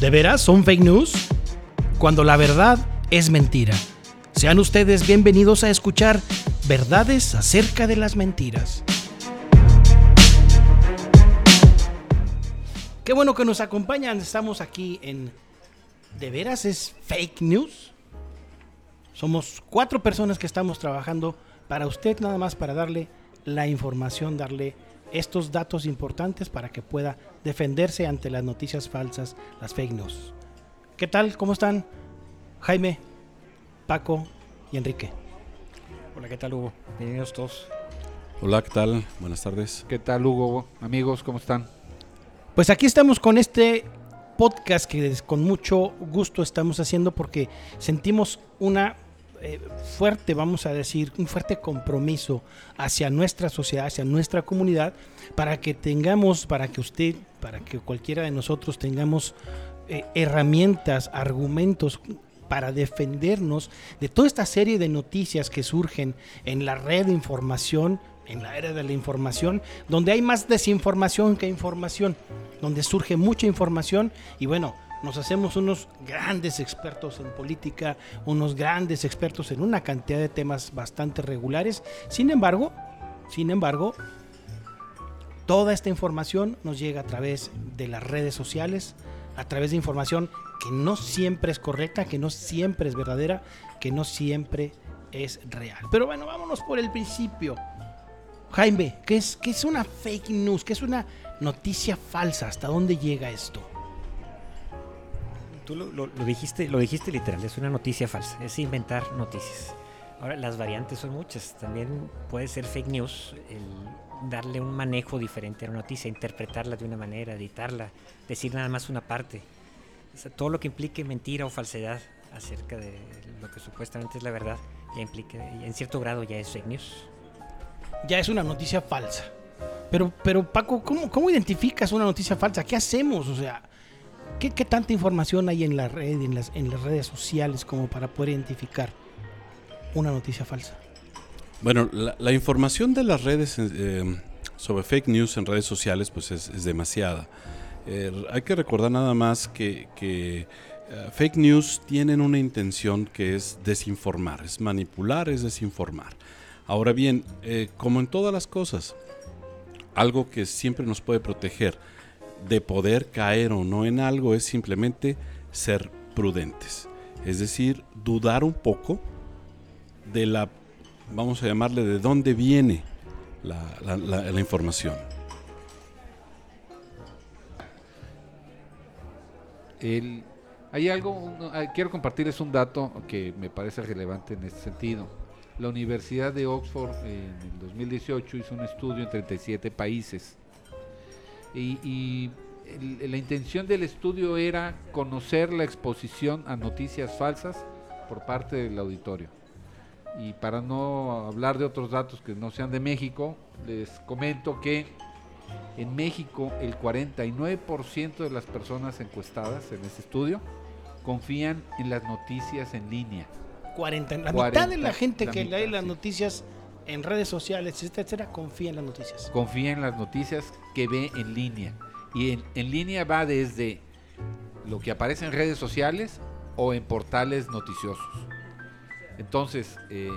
¿De veras son fake news? Cuando la verdad es mentira. Sean ustedes bienvenidos a escuchar verdades acerca de las mentiras. Qué bueno que nos acompañan. Estamos aquí en ¿De veras es fake news? Somos cuatro personas que estamos trabajando para usted nada más para darle la información, darle estos datos importantes para que pueda defenderse ante las noticias falsas, las fake news. ¿Qué tal? ¿Cómo están? Jaime, Paco y Enrique. Hola, ¿qué tal Hugo? Bienvenidos todos. Hola, ¿qué tal? Buenas tardes. ¿Qué tal Hugo? Amigos, ¿cómo están? Pues aquí estamos con este podcast que con mucho gusto estamos haciendo porque sentimos una eh, fuerte, vamos a decir, un fuerte compromiso hacia nuestra sociedad, hacia nuestra comunidad, para que tengamos, para que usted, para que cualquiera de nosotros tengamos eh, herramientas, argumentos para defendernos de toda esta serie de noticias que surgen en la red de información, en la era de la información, donde hay más desinformación que información, donde surge mucha información y bueno, nos hacemos unos grandes expertos en política, unos grandes expertos en una cantidad de temas bastante regulares. Sin embargo, sin embargo, toda esta información nos llega a través de las redes sociales, a través de información que no siempre es correcta, que no siempre es verdadera, que no siempre es real. Pero bueno, vámonos por el principio. Jaime, ¿qué es, qué es una fake news? ¿Qué es una noticia falsa? ¿Hasta dónde llega esto? Tú lo, dijiste, lo dijiste literal, es una noticia falsa, es inventar noticias. Ahora, las variantes son muchas. También puede ser fake news, el darle un manejo diferente a una noticia, interpretarla de una manera, editarla, decir nada más una parte. todo lo que implique mentira o falsedad acerca de lo que supuestamente es la verdad, ya implica, en cierto grado ya es fake news. Ya es una noticia falsa. Pero, pero Paco, ¿cómo, ¿cómo identificas una noticia falsa? ¿Qué hacemos? O sea, ¿Qué, tanta información hay en la red, en las, en las redes sociales como para poder identificar una noticia falsa? Bueno, la, información de las redes eh, sobre fake news en redes sociales pues es, demasiada. Eh, hay que recordar nada más que, que eh, fake news tienen una intención que es desinformar, es manipular, es desinformar. Ahora bien, como en todas las cosas, algo que siempre nos puede proteger de poder caer o no en algo es simplemente ser prudentes. Es decir, dudar un poco de la, vamos a llamarle, de dónde viene la, información. hay algo, quiero compartirles un dato que me parece relevante en este sentido. La Universidad de Oxford en el 2018 hizo un estudio en 37 países y, la intención del estudio era conocer la exposición a noticias falsas por parte del auditorio. Y para no hablar de otros datos que no sean de México, les comento que en México el 49% de las personas encuestadas en este estudio confían en las noticias en línea. 40, la mitad de la gente que lee las noticias en redes sociales, etcétera, confía en las noticias. Confía en las noticias que ve en línea. Y en, en línea va desde lo que aparece en redes sociales o en portales noticiosos. Entonces, eh,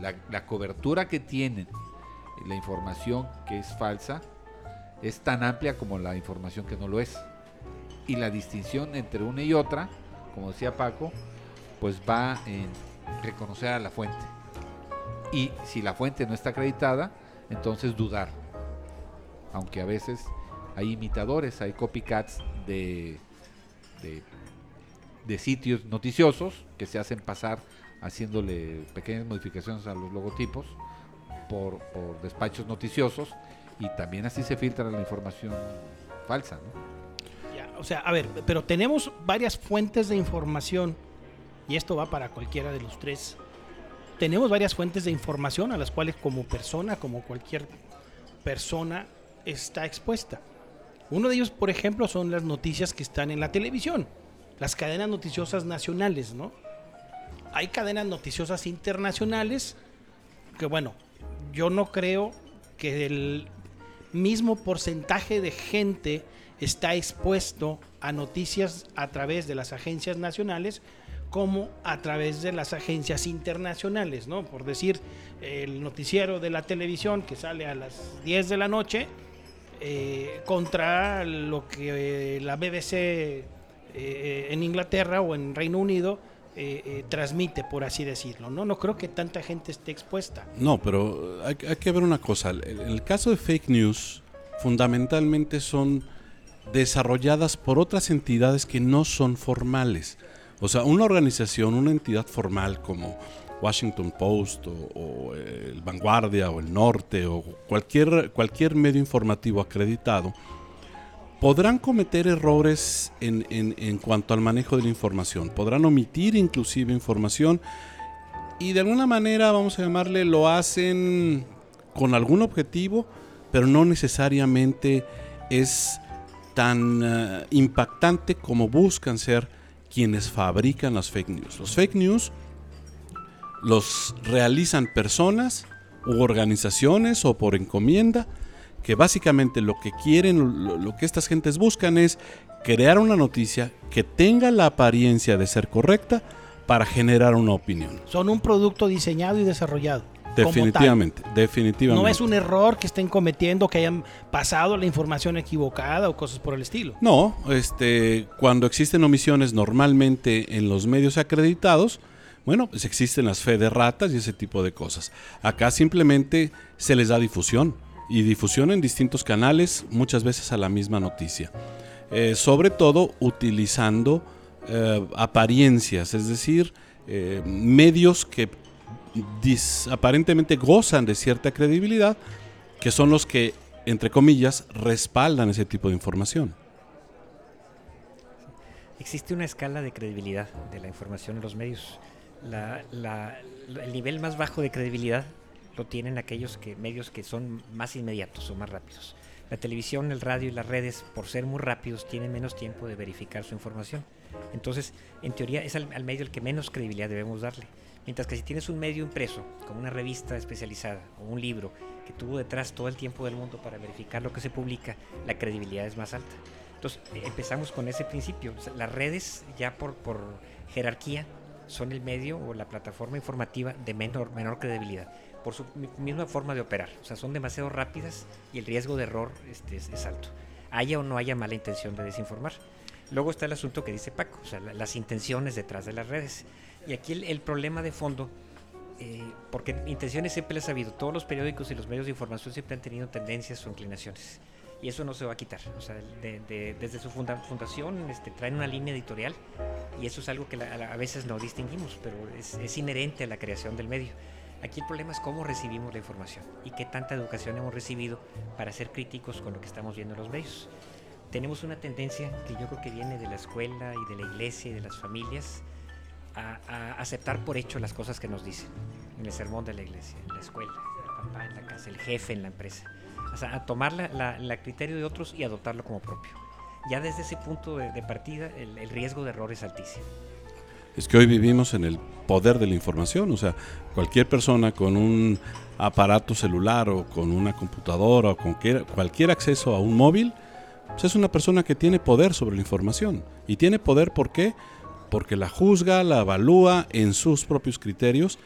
la, la, cobertura que tienen, la información que es falsa, es tan amplia como la información que no lo es. Y la distinción entre una y otra, como decía Paco, pues va en reconocer a la fuente. Y si la fuente no está acreditada, entonces dudar. Aunque a veces hay imitadores, hay copycats de, de, sitios noticiosos que se hacen pasar haciéndole pequeñas modificaciones a los logotipos por, despachos noticiosos y también así se filtra la información falsa. o sea, a ver, pero tenemos varias fuentes de información y esto va para cualquiera de los tres tenemos varias fuentes de información a las cuales como persona, como cualquier persona, está expuesta. Uno de ellos, por ejemplo, son las noticias que están en la televisión, las cadenas noticiosas nacionales, ¿no? Hay cadenas noticiosas internacionales que, bueno, yo no creo que el mismo porcentaje de gente está expuesto a noticias a través de las agencias nacionales como a través de las agencias internacionales, ¿no? Por decir, el noticiero de la televisión que sale a las 10 de la noche eh, contra lo que eh, la BBC eh, en Inglaterra o en Reino Unido transmite, por así decirlo, ¿no? No creo que tanta gente esté expuesta. No, pero hay, hay que ver una cosa. En el caso de fake news, fundamentalmente son desarrolladas por otras entidades que no son formales. O sea, una organización, una entidad formal como Washington Post o, el Vanguardia o el Norte o cualquier, cualquier medio informativo acreditado, podrán cometer errores en, en, cuanto al manejo de la información, podrán omitir inclusive información y de alguna manera, vamos a llamarle, lo hacen con algún objetivo, pero no necesariamente es tan eh, impactante como buscan ser quienes fabrican las fake news. Los fake news los realizan personas u organizaciones o por encomienda que básicamente lo que quieren, lo, que estas gentes buscan es crear una noticia que tenga la apariencia de ser correcta para generar una opinión. Son un producto diseñado y desarrollado. Definitivamente, definitivamente. No es un error que estén cometiendo, que hayan pasado la información equivocada o cosas por el estilo. No, este, cuando existen omisiones normalmente en los medios acreditados, bueno, pues existen las fe de ratas y ese tipo de cosas. Acá simplemente se les da difusión y difusión en distintos canales, muchas veces a la misma noticia. Eh, sobre todo utilizando eh, apariencias, es decir, eh, medios que aparentemente gozan de cierta credibilidad, que son los que, entre comillas, respaldan ese tipo de información. Existe una escala de credibilidad de la información en los medios. el nivel más bajo de credibilidad lo tienen aquellos que, medios que son más inmediatos o más rápidos. La televisión, el radio y las redes, por ser muy rápidos, tienen menos tiempo de verificar su información. Entonces, en teoría, es al medio el que menos credibilidad debemos darle. Mientras que si tienes un medio impreso, como una revista especializada o un libro que tuvo detrás todo el tiempo del mundo para verificar lo que se publica, la credibilidad es más alta. Entonces empezamos con ese principio. las redes ya por, por jerarquía son el medio o la plataforma informativa de menor, menor credibilidad por su misma forma de operar. O sea, son demasiado rápidas y el riesgo de error este, es, alto. Haya o no haya mala intención de desinformar. Luego está el asunto que dice Paco, o sea, las intenciones detrás de las redes. Y aquí el, problema de fondo, eh, porque intenciones siempre las ha habido, todos los periódicos y los medios de información siempre han tenido tendencias o inclinaciones. Y eso no se va a quitar. O sea, desde su fundación este, traen una línea editorial y eso es algo que a, veces no distinguimos, pero es, es inherente a la creación del medio. Aquí el problema es cómo recibimos la información y qué tanta educación hemos recibido para ser críticos con lo que estamos viendo en los medios. Tenemos una tendencia que yo creo que viene de la escuela y de la iglesia y de las familias a, aceptar por hecho las cosas que nos dicen en el sermón de la iglesia, en la escuela, el papá en la casa, el jefe en la empresa. O sea, a tomar la, criterio de otros y adoptarlo como propio. Ya desde ese punto de, partida, el, riesgo de error es altísimo. Es que hoy vivimos en el poder de la información, o sea, cualquier persona con un aparato celular o con una computadora o con cualquier acceso a un móvil, pues es una persona que tiene poder sobre la información. Y tiene poder, ¿por qué? Porque la juzga, la evalúa en sus propios criterios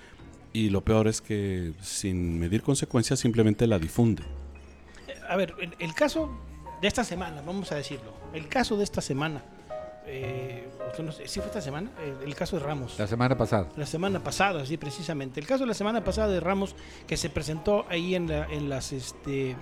y lo peor es que sin medir consecuencias simplemente la difunde. A ver, el, caso de esta semana, vamos a decirlo, el caso de esta semana, eh, ¿sí fue esta semana? El, caso de Ramos. La semana pasada. La semana pasada, sí, precisamente. El caso de la semana pasada de Ramos que se presentó ahí en, en las... Este,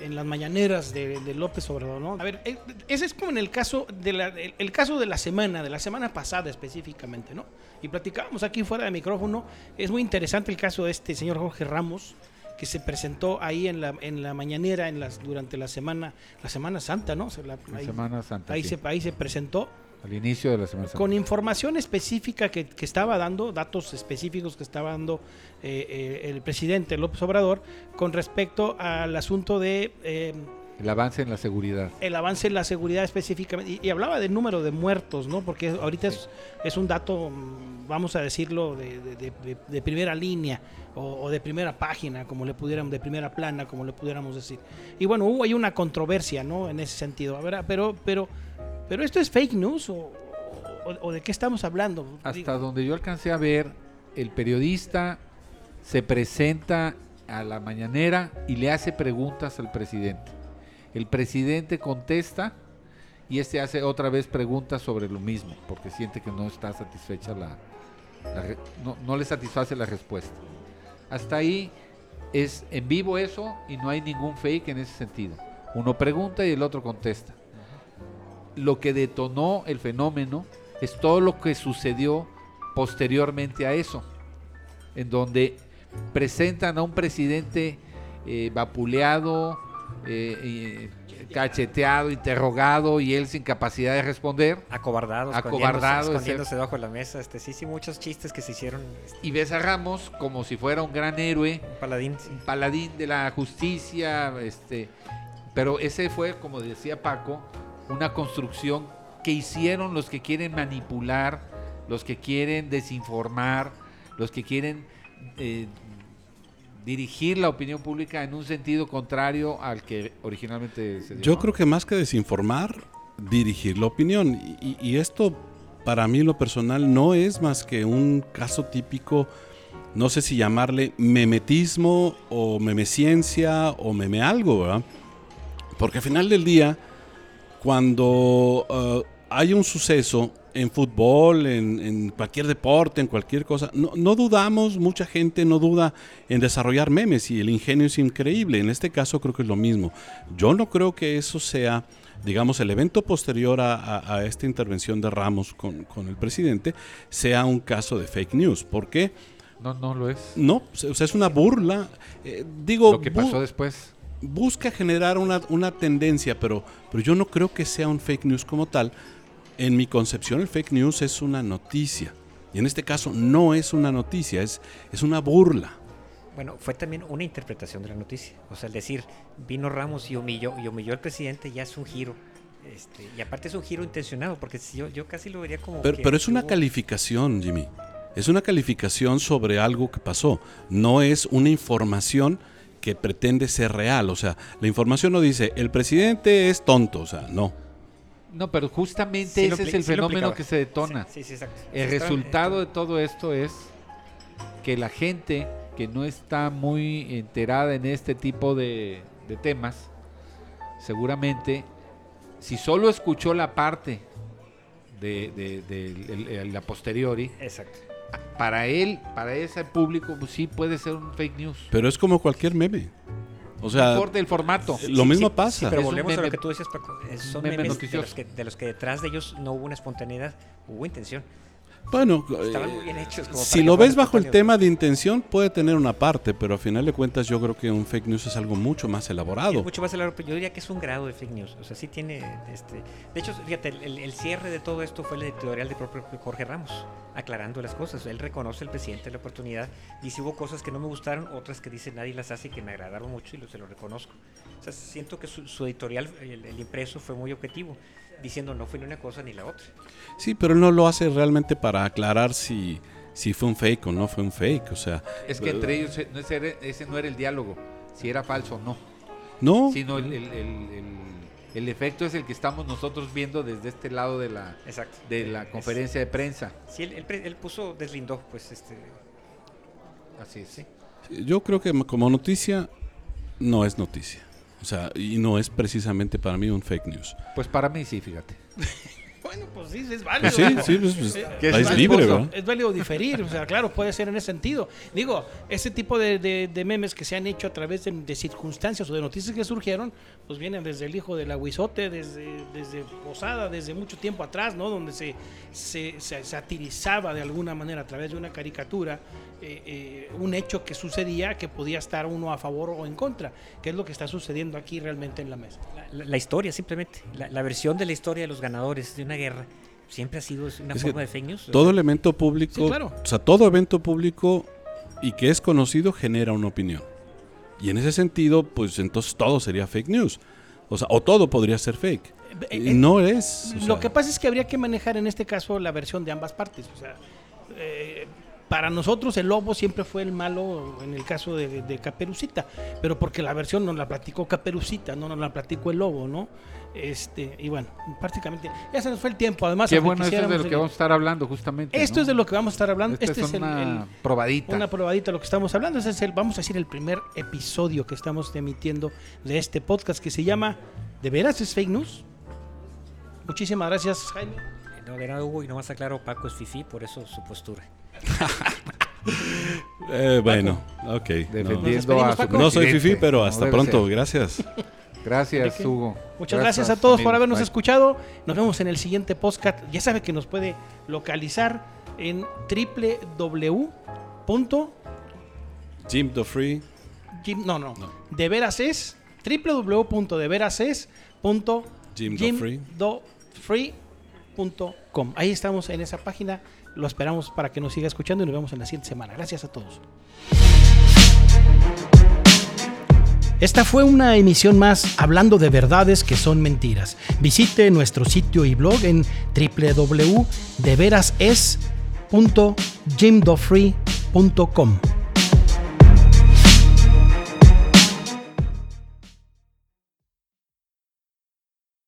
en las mañaneras de, López Obrador, ¿no? A ver, eh, ese es como en el caso de la, el, caso de la semana, de la semana pasada específicamente, ¿no? Y platicábamos aquí fuera de micrófono, es muy interesante el caso de este señor Jorge Ramos, que se presentó ahí en la, en la mañanera en las, durante la semana, la Semana Santa, ¿no? la, Semana Santa. Ahí, se, ahí se presentó al inicio de la semana. Con información específica que, estaba dando, datos específicos que estaba dando eh, eh, el presidente López Obrador con respecto al asunto de eh, El avance en la seguridad. el avance en la seguridad específicamente. Y, y hablaba del número de muertos, ¿no? Porque ahorita es, es un dato, mm, vamos a decirlo, de, de- de- de- de primera línea o, o de primera página, como le pudiéramos, de primera plana, como le pudiéramos decir. Y bueno, hubo ahí una controversia, ¿no? En ese sentido. A ver, pero, pero, pero esto es fake news o, o- o de qué estamos hablando. Hasta donde yo alcancé a ver, el periodista se presenta a la mañanera y le hace preguntas al presidente. El presidente contesta y este hace otra vez preguntas sobre lo mismo, porque siente que no está satisfecha la, la no, no le satisface la respuesta. Hasta ahí es en vivo eso y no hay ningún fake en ese sentido. Uno pregunta y el otro contesta. Lo que detonó el fenómeno es todo lo que sucedió posteriormente a eso, en donde presentan a un presidente eh, vapuleado, eh, eh, cacheteado, interrogado y él sin capacidad de responder. Acobardado, Acobardado, escondiéndose, de la mesa. Este, sí, sí, muchos chistes que se hicieron. este, Y ves a Ramos como si fuera un gran héroe, un paladín. sí. un paladín de la justicia, este, pero ese fue, como decía Paco, una construcción que hicieron los que quieren manipular, los que quieren desinformar, los que quieren eh, dirigir la opinión pública en un sentido contrario al que originalmente se dio. Yo creo que más que desinformar, dirigir la opinión. Y, y esto, para mí, lo personal, no es más que un caso típico, no sé si llamarle memetismo o memeciencia o meme algo, ¿verdad? Porque al final del día, cuando eh, hay un suceso en fútbol, en, en cualquier deporte, en cualquier cosa, no, no dudamos, mucha gente no duda en desarrollar memes y el ingenio es increíble. En este caso creo que es lo mismo. Yo no creo que eso sea, digamos, el evento posterior a, a- a esta intervención de Ramos con, con el presidente, sea un caso de fake news. ¿Por qué? No, no lo es. No, o sea, es una burla. Eh, digo, Lo que pasó después. Busca generar una, una tendencia, pero, pero yo no creo que sea un fake news como tal. En mi concepción, el fake news es una noticia. Y en este caso no es una noticia, es, es una burla. Bueno, fue también una interpretación de la noticia. O sea, el decir, vino Ramos y humilló, y humilló al presidente ya es un giro. Este, y aparte es un giro intencionado, porque si yo, yo casi lo vería como... Pero, que pero es una calificación, Jimmy. Es una calificación sobre algo que pasó. No es una información que pretende ser real. O sea, la información no dice, el presidente es tonto. O sea, no. No, pero justamente Sí ese es el sí fenómeno que se detona. Sí, sí, sí, exacto. El resultado de todo esto es que la gente que no está muy enterada en este tipo de, de temas, seguramente, si solo escuchó la parte de, de- la posteriori, Exacto. Para él, para ese público, pues sí puede ser un fake news. Pero es como cualquier meme. O sea, importa el formato. lo mismo sí, pasa. sí, pero Es volvemos a lo que tú decías, Paco. Son meme memes de los, que, de los que detrás de ellos no hubo una espontaneidad, hubo intención. Bueno, Estaban eh, muy bien hechos. como si lo ves bajo el tema de intención, puede tener una parte, pero a final de cuentas yo creo que un fake news es algo mucho más Es elaborado. mucho más largo, pero yo diría que es un grado de fake news. O sea, sí tiene. Este, de hecho, fíjate, el, el cierre de todo esto fue el editorial del propio Jorge Ramos, aclarando las cosas. Él reconoce al presidente la oportunidad. Dice: hubo cosas que no me gustaron, otras que dice nadie las hace y que me agradaron mucho y lo, se lo reconozco. O sea, siento que su, su editorial, el, el impreso, fue muy objetivo, diciendo no fue ni una cosa ni la otra. Sí, pero él no lo hace realmente para aclarar si, si fue un fake o no fue un fake. O sea, Es que entre ellos eh, no, ese, era- ese no era el diálogo, si era falso o no. no. sino el, el- el- el- el efecto es el que estamos nosotros viendo desde este lado de la, Exacto. de la Es- conferencia de prensa. Sí, él, él puso, deslindó, pues, este. Así es. Sí. Yo creo que como noticia no es noticia. O sea, y no es precisamente para mí un fake news. Pues para mí sí, fíjate. Bueno, pues sí, es válido. Pues sí, sí, pues, pues, Eh, ¿Qué es es más libre, esposo? ¿verdad? Es válido diferir, o sea, claro, puede ser en ese sentido. Digo, ese tipo de, de- de memes que se han hecho a través de, de circunstancias o de noticias que surgieron, pues vienen desde el hijo del aguizote, desde, desde Posada, desde mucho tiempo atrás, ¿no? Donde se, se, se satirizaba de alguna manera a través de una caricatura eh, eh, un hecho que sucedía que podía estar uno a favor o en contra, que es lo que está sucediendo aquí realmente en la mesa. La, la historia, simplemente. La, la versión de la historia de los ganadores de una guerra siempre ha sido una Es forma de fake news. Todo elemento público, Sí, claro. o sea, todo evento público y que es conocido genera una opinión. Y en ese sentido, pues entonces todo sería fake news. O sea, o todo podría ser fake. Eh, Y eh, no es. Lo sea, que pasa es que habría que manejar en este caso la versión de ambas partes. O sea, eh, para nosotros el lobo siempre fue el malo en el caso de, de Caperucita, pero porque la versión nos la platicó Caperucita, no nos la platicó el lobo, ¿no? Este, y bueno, prácticamente ya se nos fue el tiempo. Además, Qué bueno, esto es de lo que vamos a estar hablando justamente. Esto ¿no? es de lo que vamos a estar hablando. Esta Este es el- una el, probadita. una probadita de lo que estamos hablando. Ese es el, vamos a decir, el primer episodio que estamos emitiendo de este podcast que se llama ¿De veras es fake news? Muchísimas gracias, Jaime. No, de nada, Hugo, y nomás aclaro, Paco es fifí, por eso su postura. eh, bueno, ok. no. Defendiendo despedimos, a su. No soy fifí, pero hasta debe pronto. ser. Gracias. Gracias, ¿De qué? Hugo. Muchas gracias, a todos por habernos Bye. escuchado. Nos vemos en el siguiente podcast. Ya sabe que nos puede localizar en www. Jim the Free. Jim- no, no, No. De veras es www.deverases.jimdofree.com. Ahí estamos en esa página. Lo esperamos para que nos siga escuchando y nos vemos en la siguiente semana. Gracias a todos. Esta fue una emisión más hablando de verdades que son mentiras. Visite nuestro sitio y blog en www.deverases.jimdofree.com.